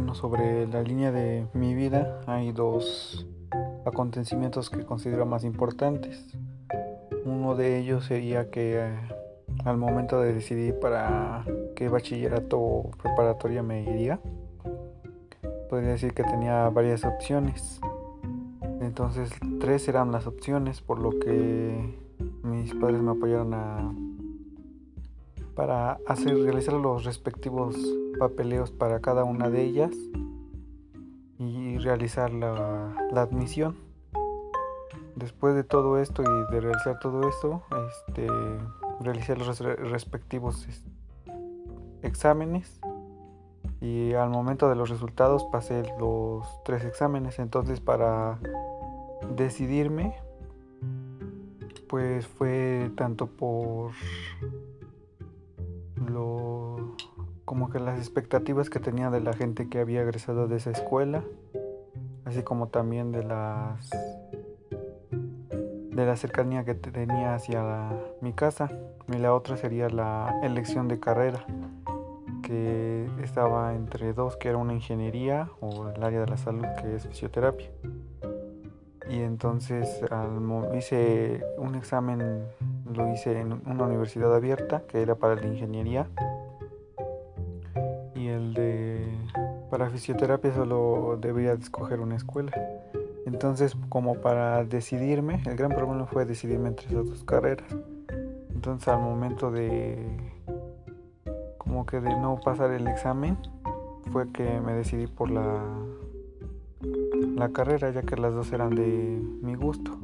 Bueno, sobre la línea de mi vida hay dos acontecimientos que considero más importantes. Uno de ellos sería que eh, al momento de decidir para qué bachillerato preparatoria me iría, podría decir que tenía varias opciones. Entonces tres eran las opciones, por lo que mis padres me apoyaron a para hacer realizar los respectivos papeleos para cada una de ellas y realizar la, admisión. Después de todo esto y de realizar todo esto, este, realicé los respectivos exámenes y al momento de los resultados pasé los tres exámenes. Entonces para decidirme, pues fue tanto por lo como que las expectativas que tenía de la gente que había egresado de esa escuela, así como también de las de la cercanía que tenía hacia mi casa. Y la otra sería la elección de carrera, que estaba entre dos, que era una ingeniería o el área de la salud, que es fisioterapia. Y entonces hice un examen, lo hice en una universidad abierta, que era para la ingeniería para fisioterapia solo debía escoger una escuela. Entonces, como para decidirme, el gran problema fue decidirme entre esas dos carreras. Entonces, al momento de como que de no pasar el examen, fue que me decidí por la la carrera, ya que las dos eran de mi gusto.